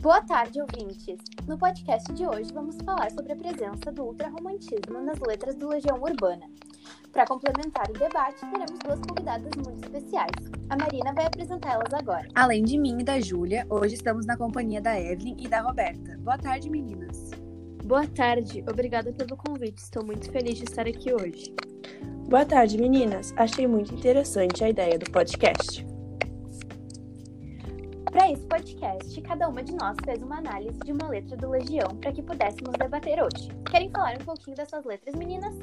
Boa tarde, ouvintes! No podcast de hoje vamos falar sobre a presença do ultrarromantismo nas letras do Legião Urbana. Para complementar o debate, teremos duas convidadas muito especiais. A Marina vai apresentá-las agora. Além de mim e da Júlia, hoje estamos na companhia da Evelyn e da Roberta. Boa tarde, meninas! Boa tarde, obrigada pelo convite. Estou muito feliz de estar aqui hoje. Boa tarde, meninas. Achei muito interessante a ideia do podcast. Para esse podcast, cada uma de nós fez uma análise de uma letra do Legião para que pudéssemos debater hoje. Querem falar um pouquinho dessas letras, meninas?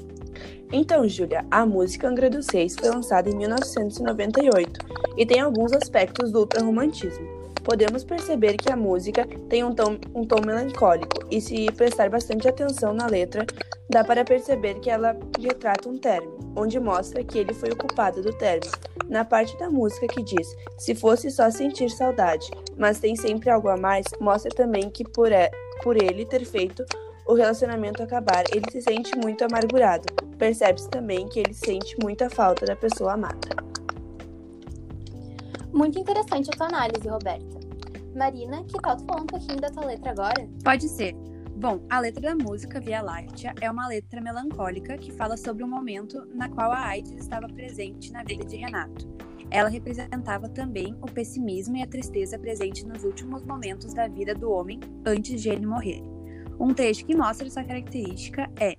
Então, Júlia, a música Angra dos Reis foi lançada em 1998 e tem alguns aspectos do ultrarromantismo podemos perceber que a música tem um tom, um tom melancólico, e se prestar bastante atenção na letra, dá para perceber que ela retrata um término, onde mostra que ele foi o culpado do término. Na parte da música que diz: Se fosse só sentir saudade, mas tem sempre algo a mais, mostra também que por, é, por ele ter feito o relacionamento acabar, ele se sente muito amargurado. Percebe-se também que ele sente muita falta da pessoa amada. Muito interessante a tua análise, Roberta. Marina, que tal tu falar um pouquinho da tua letra agora? Pode ser. Bom, a letra da música Via Láctea é uma letra melancólica que fala sobre um momento na qual a AIDS estava presente na vida de Renato. Ela representava também o pessimismo e a tristeza presente nos últimos momentos da vida do homem antes de ele morrer. Um trecho que mostra essa característica é: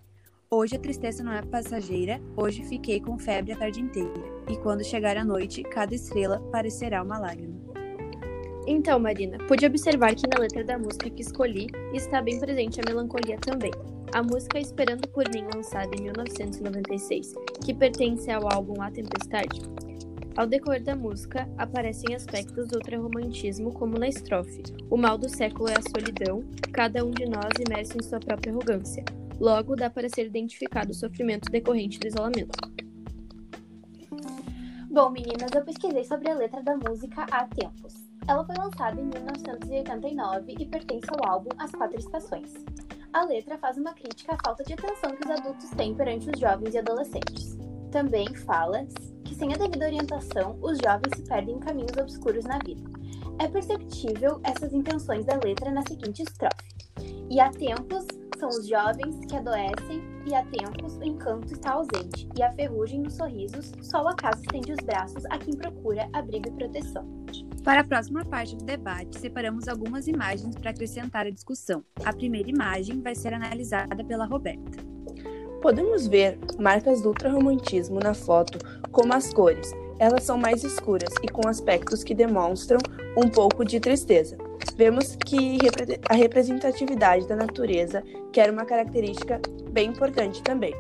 Hoje a tristeza não é passageira, hoje fiquei com febre a tarde inteira, e quando chegar a noite, cada estrela parecerá uma lágrima. Então, Marina, pude observar que na letra da música que escolhi está bem presente a melancolia também. A música Esperando por Mim, lançada em 1996, que pertence ao álbum A Tempestade. Ao decorrer da música, aparecem aspectos do ultrarromantismo, como na estrofe: O mal do século é a solidão, cada um de nós imerso em sua própria arrogância. Logo, dá para ser identificado o sofrimento decorrente do isolamento. Bom, meninas, eu pesquisei sobre a letra da música há tempos. Ela foi lançada em 1989 e pertence ao álbum As Quatro Estações. A letra faz uma crítica à falta de atenção que os adultos têm perante os jovens e adolescentes. Também fala que, sem a devida orientação, os jovens se perdem em caminhos obscuros na vida. É perceptível essas intenções da letra na seguinte estrofe: E há tempos são os jovens que adoecem, e há tempos o encanto está ausente, e a ferrugem nos sorrisos, só o acaso estende os braços a quem procura abrigo e proteção. Para a próxima parte do debate, separamos algumas imagens para acrescentar a discussão. A primeira imagem vai ser analisada pela Roberta. Podemos ver marcas do ultrarromantismo na foto, como as cores. Elas são mais escuras e com aspectos que demonstram um pouco de tristeza. Vemos que a representatividade da natureza, que era uma característica bem importante também.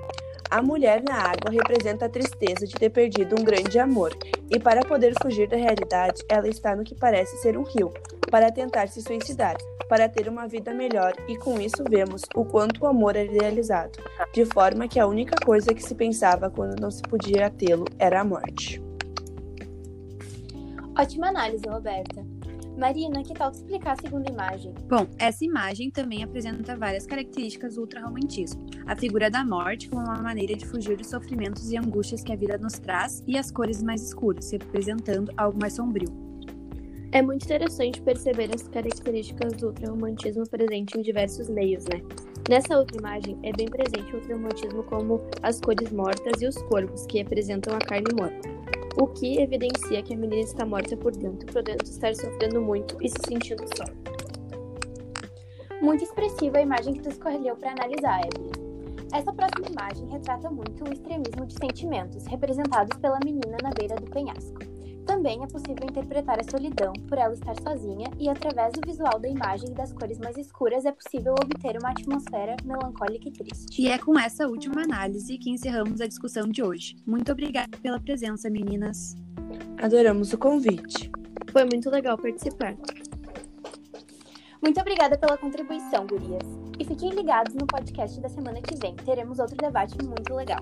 A mulher na água representa a tristeza de ter perdido um grande amor, e para poder fugir da realidade, ela está no que parece ser um rio, para tentar se suicidar, para ter uma vida melhor, e com isso vemos o quanto o amor é idealizado, de forma que a única coisa que se pensava quando não se podia tê-lo era a morte. Ótima análise, Roberta. Marina, que tal te explicar a segunda imagem? Bom, essa imagem também apresenta várias características do ultrarromantismo. A figura da morte como uma maneira de fugir dos sofrimentos e angústias que a vida nos traz e as cores mais escuras, representando algo mais sombrio. É muito interessante perceber as características do ultrarromantismo presente em diversos meios, né? Nessa outra imagem é bem presente o ultrarromantismo como as cores mortas e os corvos, que representam a carne morta o que evidencia que a menina está morta por dentro, podendo estar sofrendo muito e se sentindo só. Muito expressiva a imagem que tu escolheu para analisar, Evelyn. Essa próxima imagem retrata muito o extremismo de sentimentos representados pela menina na beira do penhasco. Também é possível interpretar a solidão por ela estar sozinha e, através do visual da imagem e das cores mais escuras, é possível obter uma atmosfera melancólica e triste. E é com essa última análise que encerramos a discussão de hoje. Muito obrigada pela presença, meninas. Adoramos o convite. Foi muito legal participar. Muito obrigada pela contribuição, gurias. E fiquem ligados no podcast da semana que vem. Teremos outro debate muito legal.